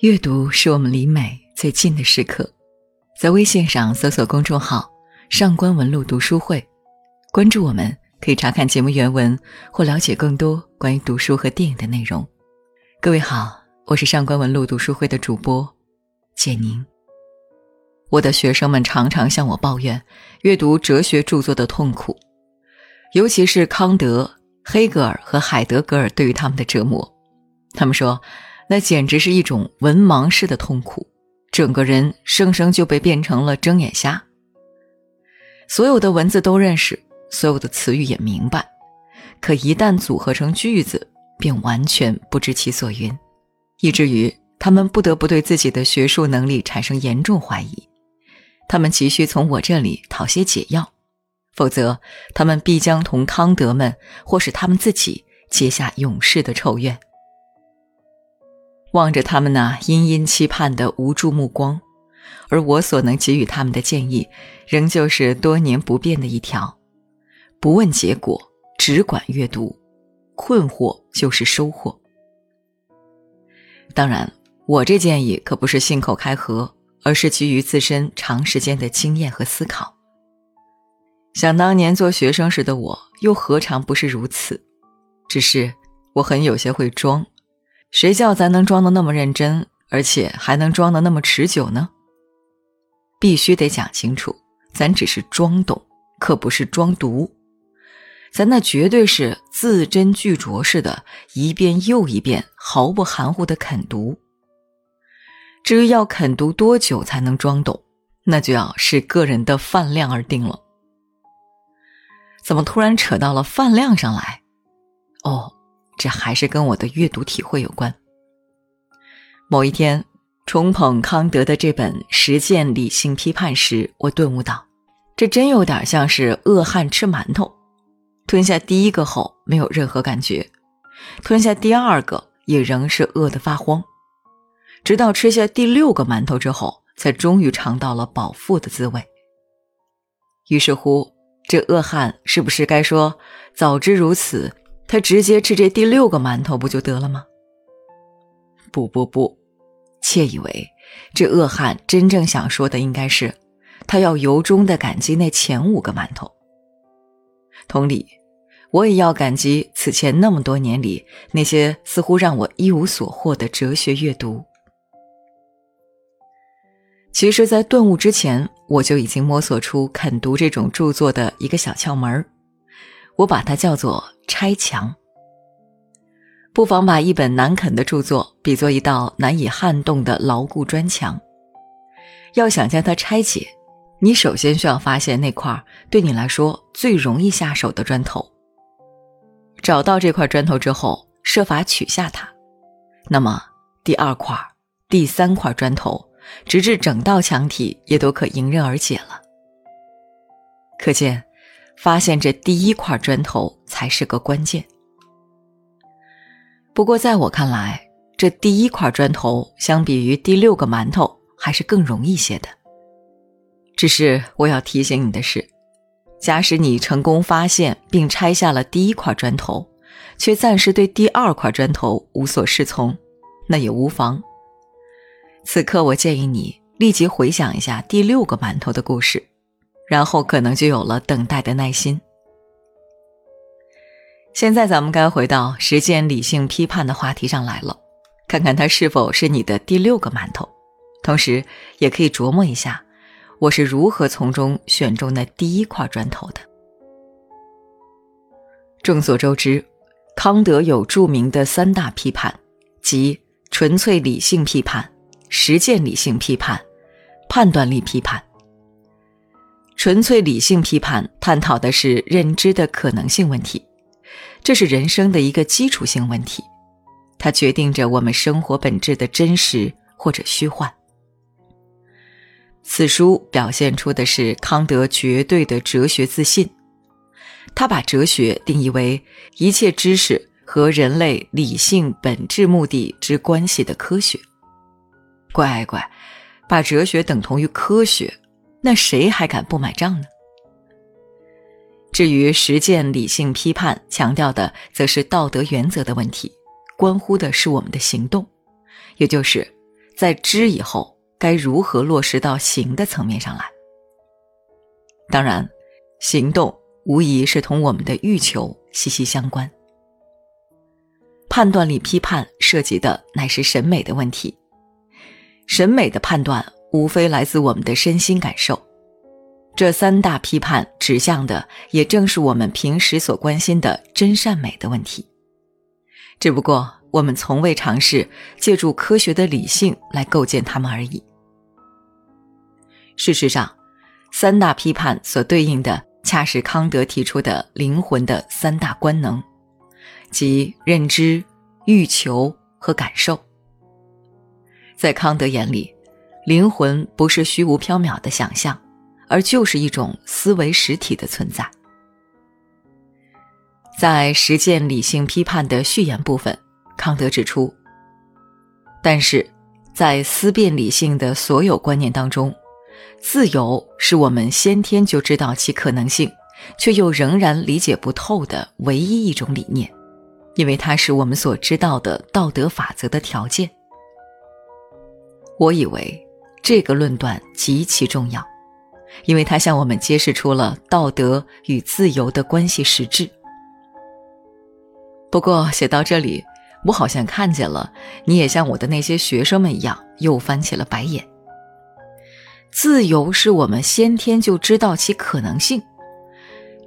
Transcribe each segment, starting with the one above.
阅读是我们离美最近的时刻，在微信上搜索公众号“上官文露读书会”，关注我们，可以查看节目原文或了解更多关于读书和电影的内容。各位好，我是上官文露读书会的主播简宁。我的学生们常常向我抱怨阅读哲学著作的痛苦，尤其是康德、黑格尔和海德格尔对于他们的折磨。他们说。那简直是一种文盲式的痛苦，整个人生生就被变成了睁眼瞎。所有的文字都认识，所有的词语也明白，可一旦组合成句子，便完全不知其所云，以至于他们不得不对自己的学术能力产生严重怀疑。他们急需从我这里讨些解药，否则他们必将同康德们或是他们自己结下永世的仇怨。望着他们那殷殷期盼的无助目光，而我所能给予他们的建议，仍旧是多年不变的一条：不问结果，只管阅读，困惑就是收获。当然，我这建议可不是信口开河，而是基于自身长时间的经验和思考。想当年做学生时的我，又何尝不是如此？只是我很有些会装。谁叫咱能装的那么认真，而且还能装的那么持久呢？必须得讲清楚，咱只是装懂，可不是装读。咱那绝对是字斟句酌似的，一遍又一遍，毫不含糊的啃读。至于要啃读多久才能装懂，那就要视个人的饭量而定了。怎么突然扯到了饭量上来？哦。这还是跟我的阅读体会有关。某一天，重捧康德的这本《实践理性批判》时，我顿悟到，这真有点像是饿汉吃馒头。吞下第一个后，没有任何感觉；吞下第二个，也仍是饿得发慌。直到吃下第六个馒头之后，才终于尝到了饱腹的滋味。于是乎，这饿汉是不是该说：“早知如此？”他直接吃这第六个馒头不就得了吗？不不不，窃以为这恶汉真正想说的应该是，他要由衷的感激那前五个馒头。同理，我也要感激此前那么多年里那些似乎让我一无所获的哲学阅读。其实，在顿悟之前，我就已经摸索出肯读这种著作的一个小窍门儿。我把它叫做拆墙。不妨把一本难啃的著作比作一道难以撼动的牢固砖墙。要想将它拆解，你首先需要发现那块对你来说最容易下手的砖头。找到这块砖头之后，设法取下它，那么第二块、第三块砖头，直至整道墙体也都可迎刃而解了。可见。发现这第一块砖头才是个关键。不过，在我看来，这第一块砖头相比于第六个馒头还是更容易些的。只是我要提醒你的是，假使你成功发现并拆下了第一块砖头，却暂时对第二块砖头无所适从，那也无妨。此刻，我建议你立即回想一下第六个馒头的故事。然后可能就有了等待的耐心。现在咱们该回到实践理性批判的话题上来了，看看它是否是你的第六个馒头，同时也可以琢磨一下，我是如何从中选中那第一块砖头的。众所周知，康德有著名的三大批判，即纯粹理性批判、实践理性批判、判断力批判。纯粹理性批判探讨的是认知的可能性问题，这是人生的一个基础性问题，它决定着我们生活本质的真实或者虚幻。此书表现出的是康德绝对的哲学自信，他把哲学定义为一切知识和人类理性本质目的之关系的科学。乖乖，把哲学等同于科学。那谁还敢不买账呢？至于实践理性批判，强调的则是道德原则的问题，关乎的是我们的行动，也就是在知以后该如何落实到行的层面上来。当然，行动无疑是同我们的欲求息息相关。判断力批判涉及的乃是审美的问题，审美的判断无非来自我们的身心感受。这三大批判指向的，也正是我们平时所关心的真善美的问题。只不过，我们从未尝试借助科学的理性来构建它们而已。事实上，三大批判所对应的，恰是康德提出的灵魂的三大官能，即认知、欲求和感受。在康德眼里，灵魂不是虚无缥缈的想象。而就是一种思维实体的存在。在实践理性批判的序言部分，康德指出：但是，在思辨理性的所有观念当中，自由是我们先天就知道其可能性，却又仍然理解不透的唯一一种理念，因为它是我们所知道的道德法则的条件。我以为这个论断极其重要。因为它向我们揭示出了道德与自由的关系实质。不过写到这里，我好像看见了你也像我的那些学生们一样，又翻起了白眼。自由是我们先天就知道其可能性，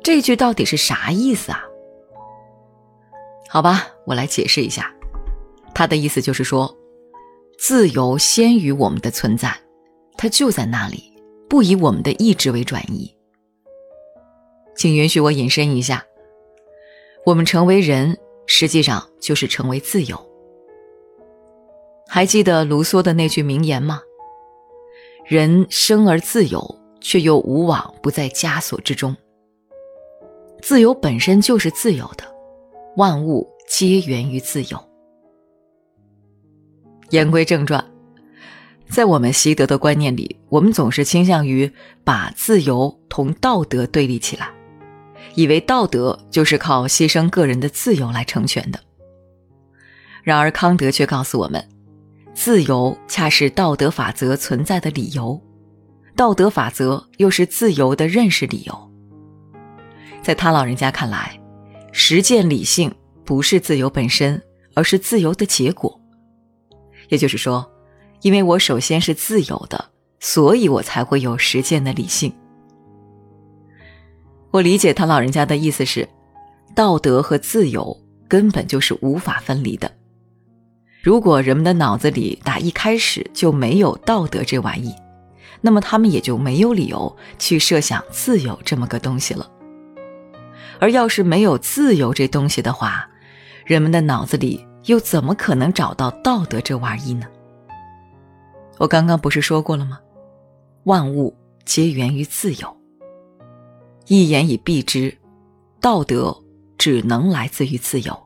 这句到底是啥意思啊？好吧，我来解释一下，他的意思就是说，自由先于我们的存在，它就在那里。不以我们的意志为转移，请允许我引申一下：我们成为人，实际上就是成为自由。还记得卢梭的那句名言吗？人生而自由，却又无往不在枷锁之中。自由本身就是自由的，万物皆源于自由。言归正传。在我们习得的观念里，我们总是倾向于把自由同道德对立起来，以为道德就是靠牺牲个人的自由来成全的。然而，康德却告诉我们，自由恰是道德法则存在的理由，道德法则又是自由的认识理由。在他老人家看来，实践理性不是自由本身，而是自由的结果。也就是说。因为我首先是自由的，所以我才会有实践的理性。我理解他老人家的意思是，道德和自由根本就是无法分离的。如果人们的脑子里打一开始就没有道德这玩意，那么他们也就没有理由去设想自由这么个东西了。而要是没有自由这东西的话，人们的脑子里又怎么可能找到道德这玩意呢？我刚刚不是说过了吗？万物皆源于自由。一言以蔽之，道德只能来自于自由。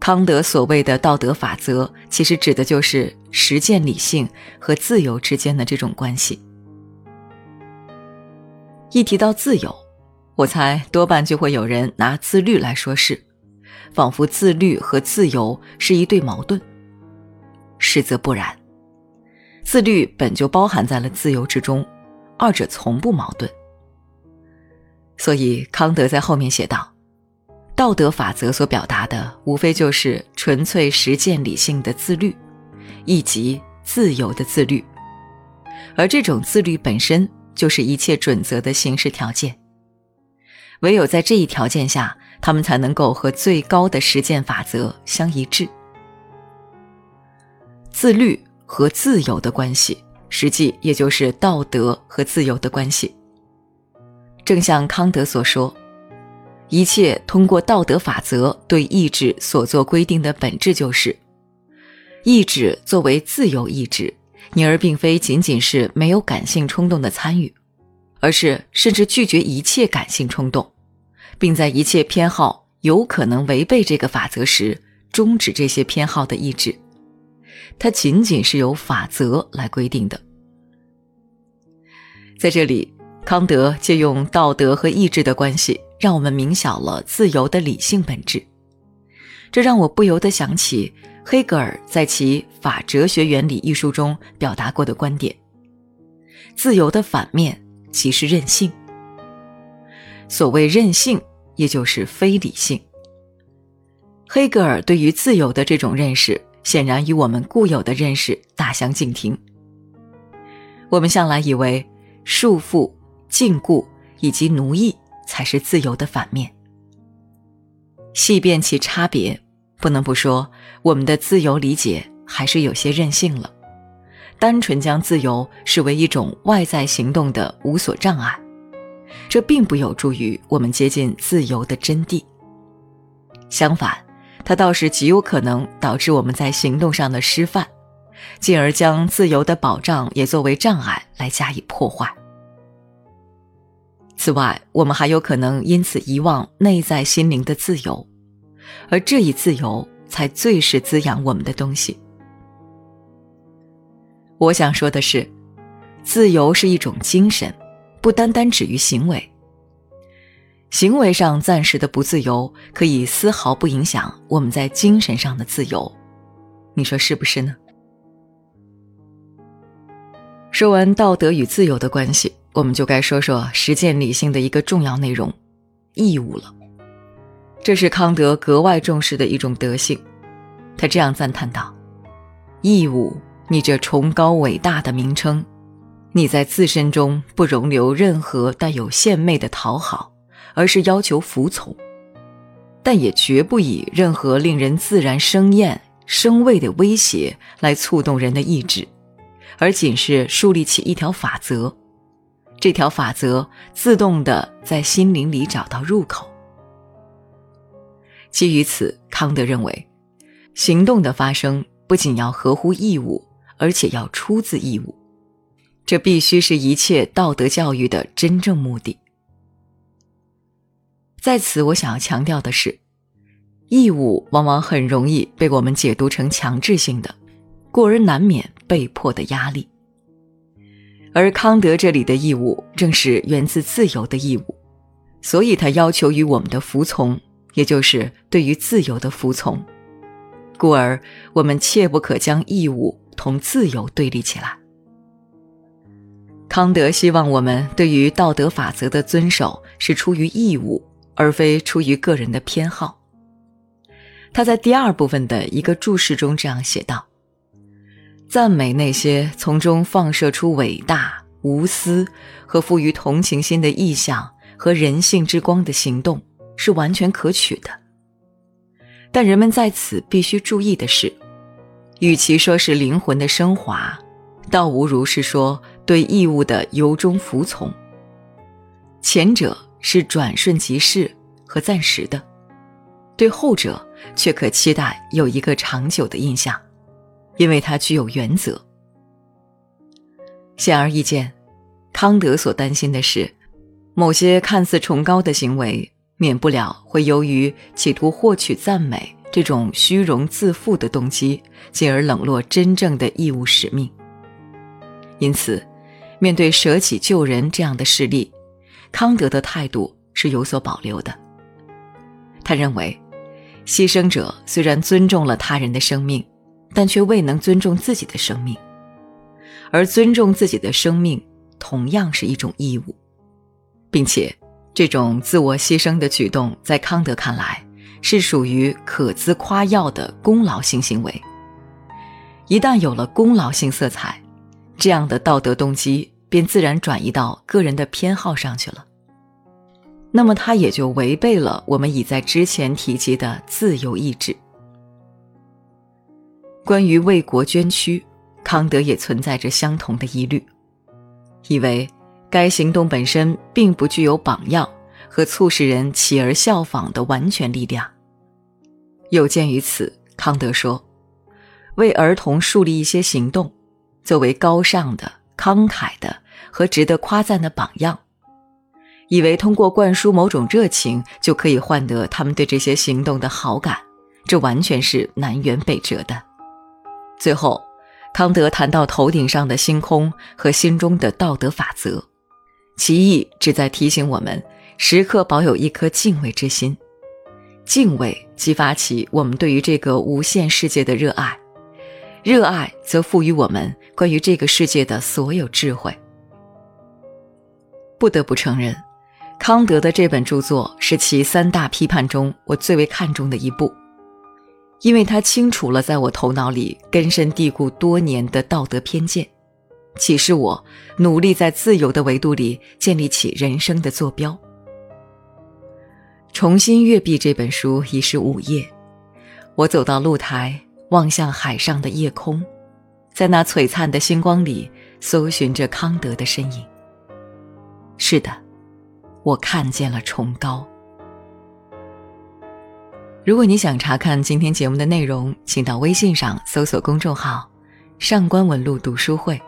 康德所谓的道德法则，其实指的就是实践理性和自由之间的这种关系。一提到自由，我猜多半就会有人拿自律来说事，仿佛自律和自由是一对矛盾。实则不然。自律本就包含在了自由之中，二者从不矛盾。所以康德在后面写道：“道德法则所表达的，无非就是纯粹实践理性的自律，以及自由的自律。而这种自律本身就是一切准则的形式条件。唯有在这一条件下，他们才能够和最高的实践法则相一致。自律。”和自由的关系，实际也就是道德和自由的关系。正像康德所说，一切通过道德法则对意志所做规定的本质就是：意志作为自由意志，因而并非仅仅是没有感性冲动的参与，而是甚至拒绝一切感性冲动，并在一切偏好有可能违背这个法则时，终止这些偏好的意志。它仅仅是由法则来规定的。在这里，康德借用道德和意志的关系，让我们明晓了自由的理性本质。这让我不由得想起黑格尔在其《法哲学原理》一书中表达过的观点：自由的反面即是任性。所谓任性，也就是非理性。黑格尔对于自由的这种认识，显然与我们固有的认识大相径庭。我们向来以为束缚、禁锢以及奴役才是自由的反面。细辨其差别，不能不说我们的自由理解还是有些任性了。单纯将自由视为一种外在行动的无所障碍，这并不有助于我们接近自由的真谛。相反，它倒是极有可能导致我们在行动上的失范，进而将自由的保障也作为障碍来加以破坏。此外，我们还有可能因此遗忘内在心灵的自由，而这一自由才最是滋养我们的东西。我想说的是，自由是一种精神，不单单止于行为。行为上暂时的不自由，可以丝毫不影响我们在精神上的自由。你说是不是呢？说完道德与自由的关系。我们就该说说实践理性的一个重要内容——义务了。这是康德格外重视的一种德性。他这样赞叹道：“义务，你这崇高伟大的名称，你在自身中不容留任何带有献媚的讨好，而是要求服从，但也绝不以任何令人自然生厌、生畏的威胁来触动人的意志，而仅是树立起一条法则。”这条法则自动的在心灵里找到入口。基于此，康德认为，行动的发生不仅要合乎义务，而且要出自义务。这必须是一切道德教育的真正目的。在此，我想要强调的是，义务往往很容易被我们解读成强制性的，故而难免被迫的压力。而康德这里的义务正是源自自由的义务，所以他要求于我们的服从，也就是对于自由的服从。故而，我们切不可将义务同自由对立起来。康德希望我们对于道德法则的遵守是出于义务，而非出于个人的偏好。他在第二部分的一个注释中这样写道。赞美那些从中放射出伟大、无私和富于同情心的意象和人性之光的行动是完全可取的。但人们在此必须注意的是，与其说是灵魂的升华，倒无如是说对义务的由衷服从。前者是转瞬即逝和暂时的，对后者却可期待有一个长久的印象。因为它具有原则。显而易见，康德所担心的是，某些看似崇高的行为，免不了会由于企图获取赞美这种虚荣自负的动机，进而冷落真正的义务使命。因此，面对舍己救人这样的事例，康德的态度是有所保留的。他认为，牺牲者虽然尊重了他人的生命。但却未能尊重自己的生命，而尊重自己的生命同样是一种义务，并且这种自我牺牲的举动，在康德看来是属于可资夸耀的功劳性行为。一旦有了功劳性色彩，这样的道德动机便自然转移到个人的偏好上去了，那么他也就违背了我们已在之前提及的自由意志。关于为国捐躯，康德也存在着相同的疑虑，以为该行动本身并不具有榜样和促使人起而效仿的完全力量。有鉴于此，康德说：“为儿童树立一些行动，作为高尚的、慷慨的和值得夸赞的榜样，以为通过灌输某种热情就可以换得他们对这些行动的好感，这完全是南辕北辙的。”最后，康德谈到头顶上的星空和心中的道德法则，其意旨在提醒我们时刻保有一颗敬畏之心，敬畏激发起我们对于这个无限世界的热爱，热爱则赋予我们关于这个世界的所有智慧。不得不承认，康德的这本著作是其三大批判中我最为看重的一部，因为它清除了在我头脑里根深蒂固多年的道德偏见，启示我努力在自由的维度里建立起人生的坐标。重新阅毕这本书已是午夜，我走到露台，望向海上的夜空，在那璀璨的星光里搜寻着康德的身影。是的，我看见了崇高。如果你想查看今天节目的内容，请到微信上搜索公众号“上官文露读书会”。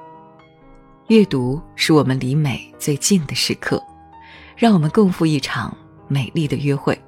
阅读是我们离美最近的时刻，让我们共赴一场美丽的约会。